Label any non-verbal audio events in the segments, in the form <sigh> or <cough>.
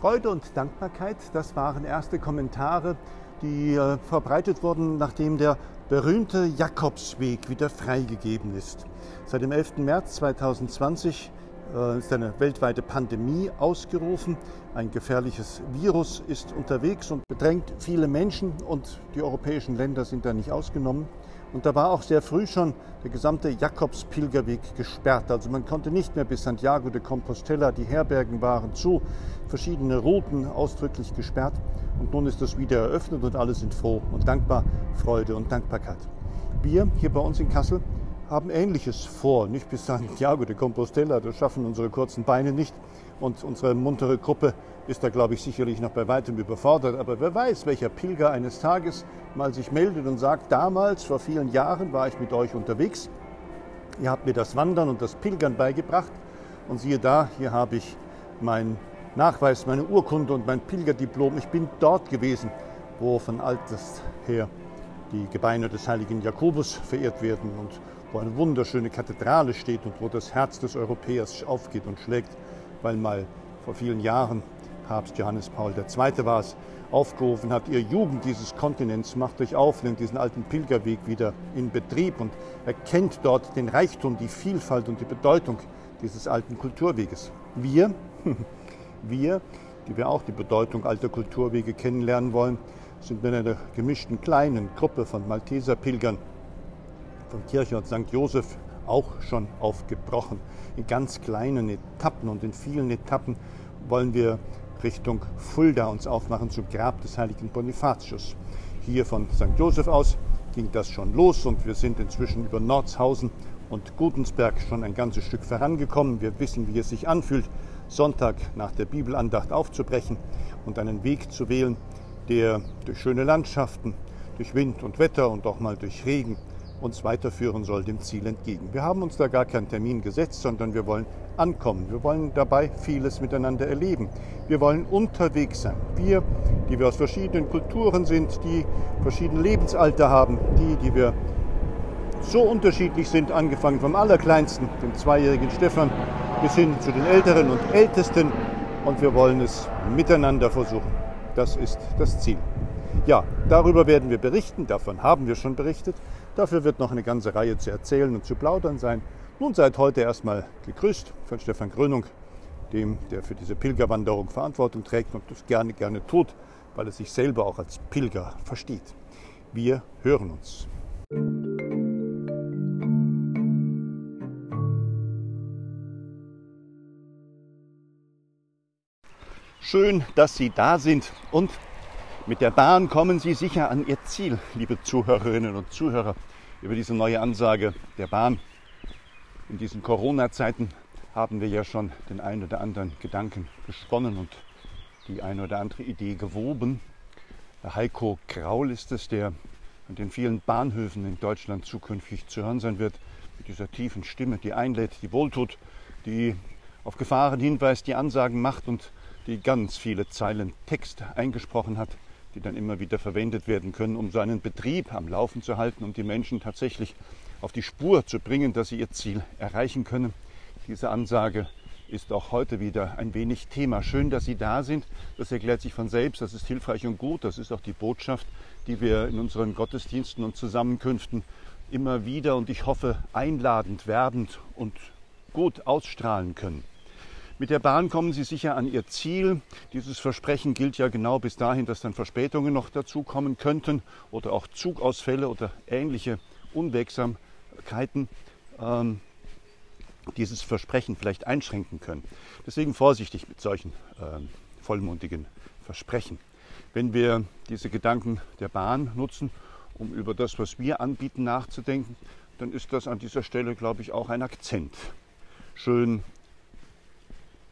Freude und Dankbarkeit, das waren erste Kommentare, die äh, verbreitet wurden, nachdem der berühmte Jakobsweg wieder freigegeben ist. Seit dem 11. März 2020 äh, ist eine weltweite Pandemie ausgerufen. Ein gefährliches Virus ist unterwegs und bedrängt viele Menschen und die europäischen Länder sind da nicht ausgenommen. Und da war auch sehr früh schon der gesamte Jakobspilgerweg gesperrt. Also man konnte nicht mehr bis Santiago de Compostela, die Herbergen waren zu, verschiedene Routen ausdrücklich gesperrt. Und nun ist das wieder eröffnet und alle sind froh und dankbar, Freude und Dankbarkeit. Wir hier bei uns in Kassel haben Ähnliches vor. Nicht bis Santiago de Compostela, das schaffen unsere kurzen Beine nicht. Und unsere muntere Gruppe ist da, glaube ich, sicherlich noch bei weitem überfordert. Aber wer weiß, welcher Pilger eines Tages mal sich meldet und sagt, damals, vor vielen Jahren, war ich mit euch unterwegs. Ihr habt mir das Wandern und das Pilgern beigebracht. Und siehe da, hier habe ich meinen Nachweis, meine Urkunde und mein Pilgerdiplom. Ich bin dort gewesen, wo von altes her die Gebeine des heiligen Jakobus verehrt werden und wo eine wunderschöne Kathedrale steht und wo das Herz des Europäers aufgeht und schlägt, weil mal vor vielen Jahren Papst Johannes Paul II. war es, aufgerufen hat, ihr Jugend dieses Kontinents macht euch auf, nimmt diesen alten Pilgerweg wieder in Betrieb und erkennt dort den Reichtum, die Vielfalt und die Bedeutung dieses alten Kulturweges. Wir, <laughs> wir, die wir auch die Bedeutung alter Kulturwege kennenlernen wollen, sind mit einer gemischten kleinen Gruppe von Malteser Pilgern von Kirche und St. Josef auch schon aufgebrochen. In ganz kleinen Etappen und in vielen Etappen wollen wir Richtung Fulda uns aufmachen zum Grab des heiligen Bonifatius. Hier von St. Josef aus ging das schon los und wir sind inzwischen über Nordshausen und Gutensberg schon ein ganzes Stück vorangekommen. Wir wissen, wie es sich anfühlt, Sonntag nach der Bibelandacht aufzubrechen und einen Weg zu wählen, der durch schöne Landschaften, durch Wind und Wetter und auch mal durch Regen uns weiterführen soll dem Ziel entgegen. Wir haben uns da gar keinen Termin gesetzt, sondern wir wollen ankommen. Wir wollen dabei vieles miteinander erleben. Wir wollen unterwegs sein. Wir, die wir aus verschiedenen Kulturen sind, die verschiedene Lebensalter haben, die, die wir so unterschiedlich sind, angefangen vom Allerkleinsten, dem zweijährigen Stefan, bis hin zu den Älteren und Ältesten. Und wir wollen es miteinander versuchen. Das ist das Ziel. Ja, darüber werden wir berichten, davon haben wir schon berichtet. Dafür wird noch eine ganze Reihe zu erzählen und zu plaudern sein. Nun seid heute erstmal gegrüßt von Stefan Grönung, dem, der für diese Pilgerwanderung Verantwortung trägt und das gerne, gerne tut, weil er sich selber auch als Pilger versteht. Wir hören uns. Schön, dass Sie da sind und mit der Bahn kommen Sie sicher an Ihr Ziel, liebe Zuhörerinnen und Zuhörer. Über diese neue Ansage der Bahn in diesen Corona-Zeiten haben wir ja schon den einen oder anderen Gedanken gesponnen und die eine oder andere Idee gewoben. Heiko Graul ist es, der an den vielen Bahnhöfen in Deutschland zukünftig zu hören sein wird, mit dieser tiefen Stimme, die einlädt, die wohltut, die auf Gefahren hinweist, die Ansagen macht und die ganz viele Zeilen Text eingesprochen hat die dann immer wieder verwendet werden können, um so einen Betrieb am Laufen zu halten, um die Menschen tatsächlich auf die Spur zu bringen, dass sie ihr Ziel erreichen können. Diese Ansage ist auch heute wieder ein wenig Thema. Schön, dass Sie da sind. Das erklärt sich von selbst. Das ist hilfreich und gut. Das ist auch die Botschaft, die wir in unseren Gottesdiensten und Zusammenkünften immer wieder und ich hoffe einladend, werbend und gut ausstrahlen können. Mit der Bahn kommen Sie sicher an Ihr Ziel. Dieses Versprechen gilt ja genau bis dahin, dass dann Verspätungen noch dazukommen könnten oder auch Zugausfälle oder ähnliche Unwegsamkeiten ähm, dieses Versprechen vielleicht einschränken können. Deswegen vorsichtig mit solchen ähm, vollmundigen Versprechen. Wenn wir diese Gedanken der Bahn nutzen, um über das, was wir anbieten, nachzudenken, dann ist das an dieser Stelle, glaube ich, auch ein Akzent. Schön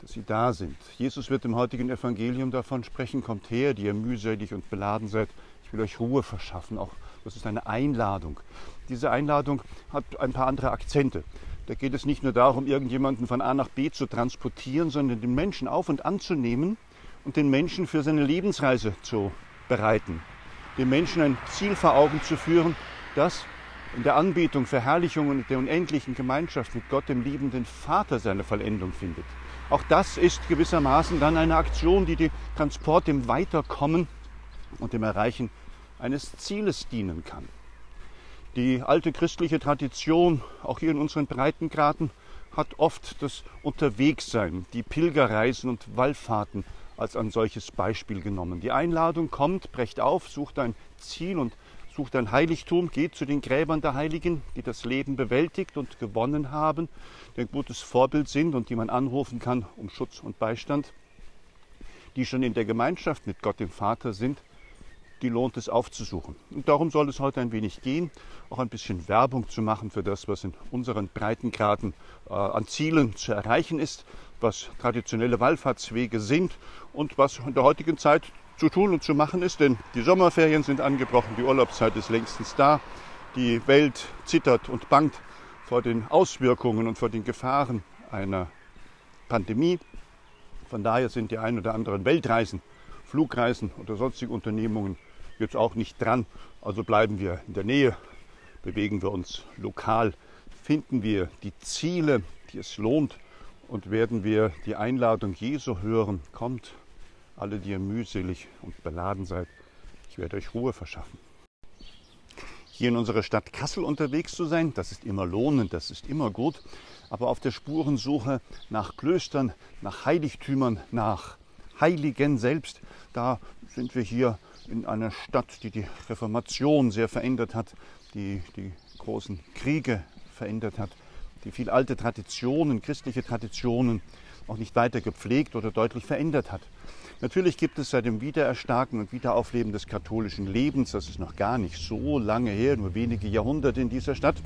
dass sie da sind. Jesus wird im heutigen Evangelium davon sprechen, kommt her, die ihr mühselig und beladen seid. Ich will euch Ruhe verschaffen. Auch das ist eine Einladung. Diese Einladung hat ein paar andere Akzente. Da geht es nicht nur darum, irgendjemanden von A nach B zu transportieren, sondern den Menschen auf und anzunehmen und den Menschen für seine Lebensreise zu bereiten. Den Menschen ein Ziel vor Augen zu führen, das in der Anbetung, Verherrlichung und der unendlichen Gemeinschaft mit Gott, dem liebenden Vater, seine Vollendung findet. Auch das ist gewissermaßen dann eine Aktion, die dem Transport, dem Weiterkommen und dem Erreichen eines Zieles dienen kann. Die alte christliche Tradition, auch hier in unseren Breitengraden, hat oft das Unterwegssein, die Pilgerreisen und Wallfahrten als ein solches Beispiel genommen. Die Einladung kommt, brecht auf, sucht ein Ziel und sucht ein Heiligtum, geht zu den Gräbern der Heiligen, die das Leben bewältigt und gewonnen haben, die ein gutes Vorbild sind und die man anrufen kann um Schutz und Beistand, die schon in der Gemeinschaft mit Gott dem Vater sind, die lohnt es aufzusuchen. Und darum soll es heute ein wenig gehen, auch ein bisschen Werbung zu machen für das, was in unseren Breitengraden äh, an Zielen zu erreichen ist, was traditionelle Wallfahrtswege sind und was in der heutigen Zeit zu tun und zu machen ist, denn die Sommerferien sind angebrochen, die Urlaubszeit ist längstens da, die Welt zittert und bangt vor den Auswirkungen und vor den Gefahren einer Pandemie. Von daher sind die ein oder anderen Weltreisen, Flugreisen oder sonstige Unternehmungen jetzt auch nicht dran. Also bleiben wir in der Nähe, bewegen wir uns lokal, finden wir die Ziele, die es lohnt und werden wir die Einladung Jesu hören, kommt alle, die ihr mühselig und beladen seid, ich werde euch Ruhe verschaffen. Hier in unserer Stadt Kassel unterwegs zu sein, das ist immer lohnend, das ist immer gut, aber auf der Spurensuche nach Klöstern, nach Heiligtümern, nach Heiligen selbst, da sind wir hier in einer Stadt, die die Reformation sehr verändert hat, die die großen Kriege verändert hat, die viel alte Traditionen, christliche Traditionen auch nicht weiter gepflegt oder deutlich verändert hat. Natürlich gibt es seit dem Wiedererstarken und Wiederaufleben des katholischen Lebens, das ist noch gar nicht so lange her, nur wenige Jahrhunderte in dieser Stadt,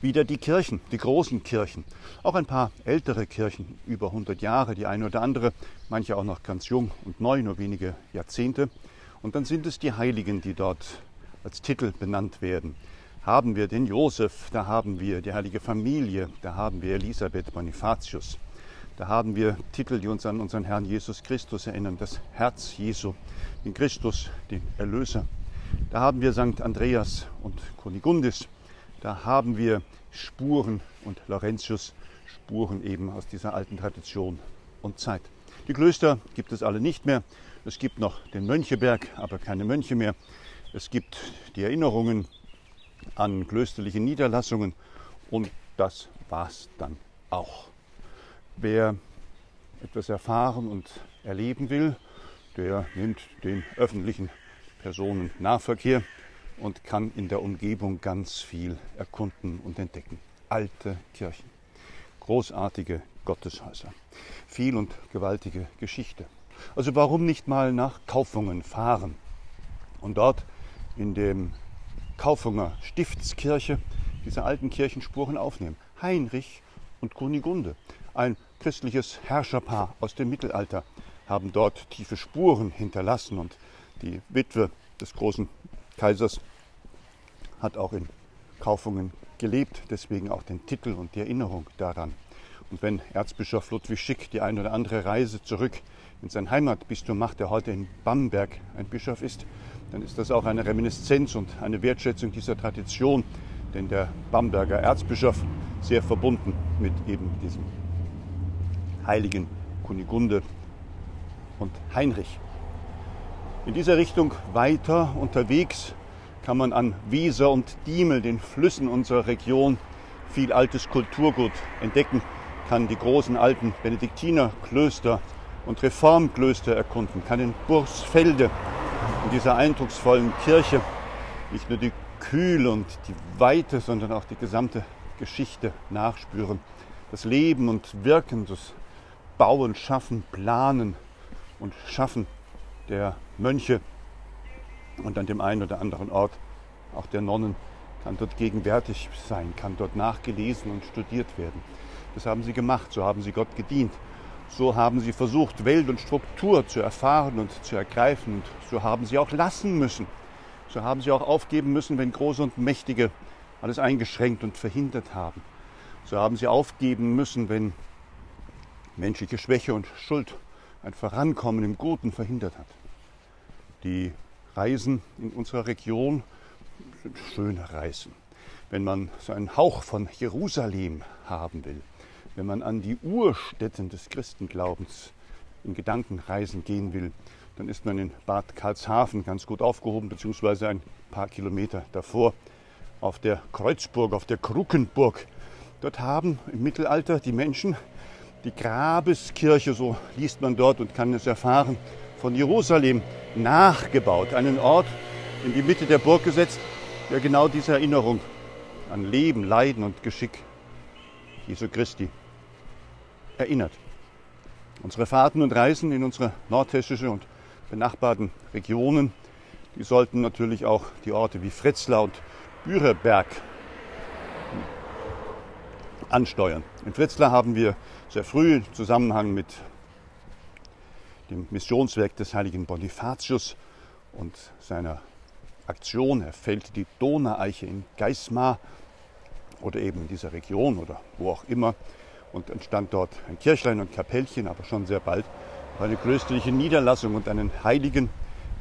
wieder die Kirchen, die großen Kirchen. Auch ein paar ältere Kirchen, über 100 Jahre, die eine oder andere, manche auch noch ganz jung und neu, nur wenige Jahrzehnte. Und dann sind es die Heiligen, die dort als Titel benannt werden. Haben wir den Josef, da haben wir die heilige Familie, da haben wir Elisabeth Bonifatius. Da haben wir Titel, die uns an unseren Herrn Jesus Christus erinnern, das Herz Jesu, den Christus, den Erlöser. Da haben wir St. Andreas und Kunigundis. Da haben wir Spuren und Laurentius, Spuren eben aus dieser alten Tradition und Zeit. Die Klöster gibt es alle nicht mehr. Es gibt noch den Möncheberg, aber keine Mönche mehr. Es gibt die Erinnerungen an klösterliche Niederlassungen und das war's dann auch. Wer etwas erfahren und erleben will, der nimmt den öffentlichen Personennahverkehr und kann in der Umgebung ganz viel erkunden und entdecken. Alte Kirchen, großartige Gotteshäuser, viel und gewaltige Geschichte. Also warum nicht mal nach Kaufungen fahren und dort in dem Kaufunger Stiftskirche diese alten Kirchenspuren aufnehmen. Heinrich und Kunigunde, ein christliches Herrscherpaar aus dem Mittelalter haben dort tiefe Spuren hinterlassen und die Witwe des großen Kaisers hat auch in Kaufungen gelebt, deswegen auch den Titel und die Erinnerung daran. Und wenn Erzbischof Ludwig Schick die eine oder andere Reise zurück in sein Heimatbistum macht, der heute in Bamberg ein Bischof ist, dann ist das auch eine Reminiszenz und eine Wertschätzung dieser Tradition, denn der Bamberger Erzbischof sehr verbunden mit eben diesem heiligen Kunigunde und Heinrich. In dieser Richtung weiter unterwegs kann man an Wieser und Diemel, den Flüssen unserer Region, viel altes Kulturgut entdecken, kann die großen alten Benediktinerklöster und Reformklöster erkunden, kann in Bursfelde in dieser eindrucksvollen Kirche nicht nur die Kühle und die Weite, sondern auch die gesamte Geschichte nachspüren. Das Leben und Wirken des Bauen, Schaffen, Planen und Schaffen der Mönche und an dem einen oder anderen Ort auch der Nonnen kann dort gegenwärtig sein, kann dort nachgelesen und studiert werden. Das haben sie gemacht, so haben sie Gott gedient. So haben sie versucht, Welt und Struktur zu erfahren und zu ergreifen. Und so haben sie auch lassen müssen. So haben sie auch aufgeben müssen, wenn Große und Mächtige alles eingeschränkt und verhindert haben. So haben sie aufgeben müssen, wenn menschliche Schwäche und Schuld ein Vorankommen im Guten verhindert hat. Die Reisen in unserer Region sind schöne Reisen. Wenn man so einen Hauch von Jerusalem haben will, wenn man an die Urstätten des Christenglaubens in Gedankenreisen gehen will, dann ist man in Bad Karlshafen ganz gut aufgehoben, beziehungsweise ein paar Kilometer davor auf der Kreuzburg, auf der Kruckenburg. Dort haben im Mittelalter die Menschen die Grabeskirche, so liest man dort und kann es erfahren, von Jerusalem nachgebaut. Einen Ort in die Mitte der Burg gesetzt, der genau diese Erinnerung an Leben, Leiden und Geschick Jesu Christi erinnert. Unsere Fahrten und Reisen in unsere nordhessische und benachbarten Regionen, die sollten natürlich auch die Orte wie Fritzlar und Büreberg ansteuern. In Fritzlar haben wir sehr früh im Zusammenhang mit dem Missionswerk des heiligen Bonifatius und seiner Aktion, er fällt die Donaueiche in Geismar oder eben in dieser Region oder wo auch immer und entstand dort ein Kirchlein und Kapellchen, aber schon sehr bald eine klösterliche Niederlassung und einen Heiligen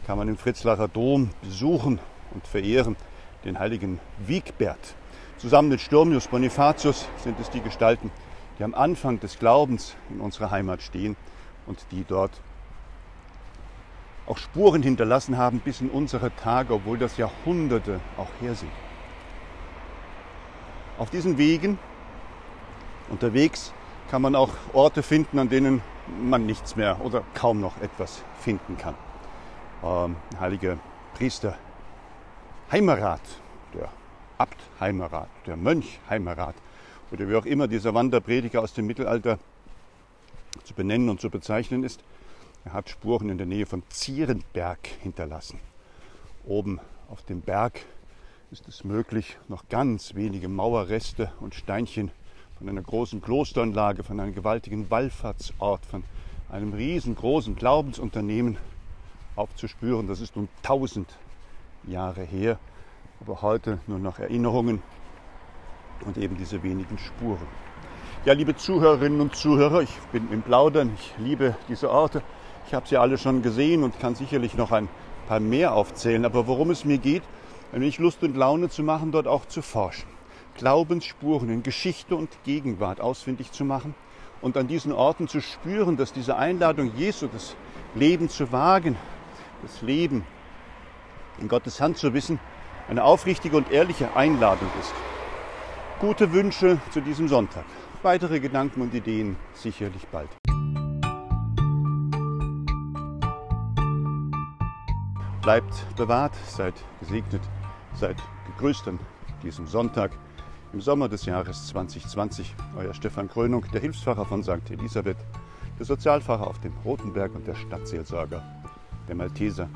kann man im Fritzlacher Dom besuchen und verehren, den heiligen Wiegbert. Zusammen mit Sturmius Bonifatius sind es die Gestalten, die am Anfang des Glaubens in unserer Heimat stehen und die dort auch Spuren hinterlassen haben bis in unsere Tage, obwohl das Jahrhunderte auch her sind. Auf diesen Wegen unterwegs kann man auch Orte finden, an denen man nichts mehr oder kaum noch etwas finden kann. Ähm, heilige Priester Heimerat, der Abt Heimerat, der Mönch Heimerat oder wie auch immer dieser Wanderprediger aus dem Mittelalter zu benennen und zu bezeichnen ist, er hat Spuren in der Nähe von Zierenberg hinterlassen. Oben auf dem Berg ist es möglich, noch ganz wenige Mauerreste und Steinchen von einer großen Klosteranlage, von einem gewaltigen Wallfahrtsort, von einem riesengroßen Glaubensunternehmen aufzuspüren. Das ist nun tausend Jahre her, aber heute nur noch Erinnerungen und eben diese wenigen Spuren. Ja, liebe Zuhörerinnen und Zuhörer, ich bin im Plaudern, ich liebe diese Orte. Ich habe sie alle schon gesehen und kann sicherlich noch ein paar mehr aufzählen. Aber worum es mir geht, wenn ich Lust und Laune zu machen, dort auch zu forschen. Glaubensspuren in Geschichte und Gegenwart ausfindig zu machen und an diesen Orten zu spüren, dass diese Einladung Jesu, das Leben zu wagen, das Leben in Gottes Hand zu wissen, eine aufrichtige und ehrliche Einladung ist. Gute Wünsche zu diesem Sonntag. Weitere Gedanken und Ideen sicherlich bald. Bleibt bewahrt, seid gesegnet, seid gegrüßt an diesem Sonntag im Sommer des Jahres 2020. Euer Stefan Krönung, der Hilfspfarrer von St. Elisabeth, der Sozialpfarrer auf dem Rotenberg und der Stadtseelsorger der Malteser